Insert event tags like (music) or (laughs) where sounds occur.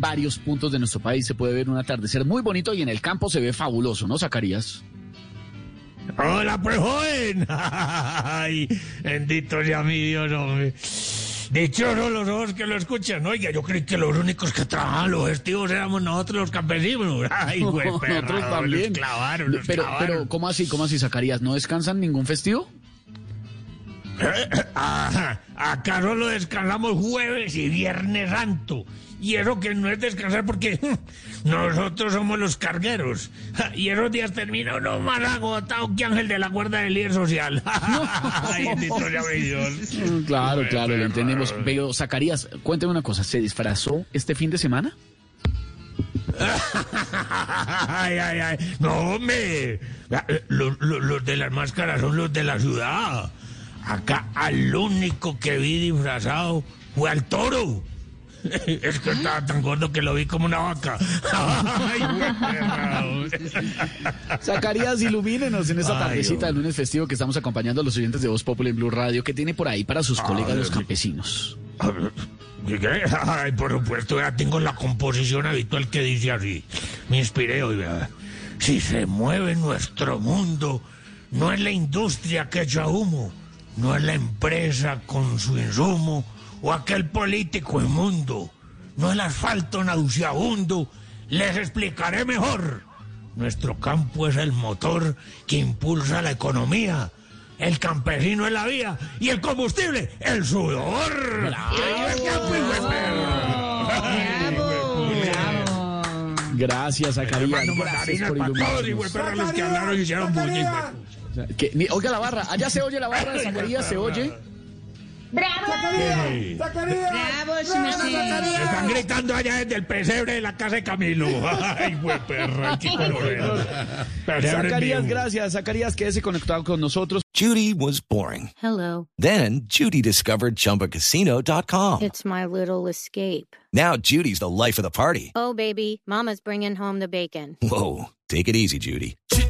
Varios puntos de nuestro país se puede ver un atardecer muy bonito y en el campo se ve fabuloso, ¿no, Zacarías? Hola, pues joven. (laughs) Ay, bendito sea mi Dios, hombre. Dichosos los ojos que lo escuchan. Oiga, yo creí que los únicos que trabajaban los festivos éramos nosotros los campesinos. (laughs) Ay, güey, perra, (laughs) Nosotros también. Los clavaron, los pero, clavaron. pero, ¿cómo así, cómo así, Zacarías? ¿No descansan ningún festivo? (coughs) Ah, acá solo descansamos jueves y viernes santo. Y eso que no es descansar porque (laughs) nosotros somos los cargueros. Y esos días termina uno más agotado que Ángel de la Guarda del Líder Social. (laughs) Ay, (laughs) mi Dios. Mm, Claro, claro, lo entendemos. Pero, Zacarías, cuénteme una cosa, ¿se disfrazó este fin de semana? Ay, ay, ay. No, hombre. Los, los- los de las máscaras son los de la ciudad. Acá al único que vi disfrazado fue al toro. (laughs) Es que estaba tan gordo que lo vi como una vaca. (laughs) Ay. Zacarías, ilumínenos en esta tardecita del lunes festivo que estamos acompañando a los oyentes de Voz Popular en Blue Radio. que tiene por ahí para sus colegas los campesinos? ¿Qué? (laughs) Ay, por supuesto, ya tengo la composición habitual que dice así. Me inspiré hoy, vea. Si se mueve nuestro mundo, no es la industria que echa humo, no es la empresa con su insumo, o aquel político inmundo, no el asfalto nauseabundo, les explicaré mejor. Nuestro campo es el motor que impulsa la economía. El campesino es la vía y el combustible, el sudor. ¡Que viva el campo, hijo de perra! Gracias, Zacarías. Gracias por para todos, hijo de iluminarnos. Que Oiga la barra, allá se oye la barra de Zacarías, se oye. Bravo, sí, sí. Están gritando allá desde el pesebre de la casa de Camilo. Ay, güey, perra, qué colorero. Pesebre Zacarías, gracias. Zacarías, quédese conectado con nosotros. Judy was boring. Hello. Then Judy discovered ChumbaCasino.com. It's my little escape. Now Judy's the life of the party. Oh, baby, Mama's bringing home the bacon. Whoa, take it easy, Judy. (laughs)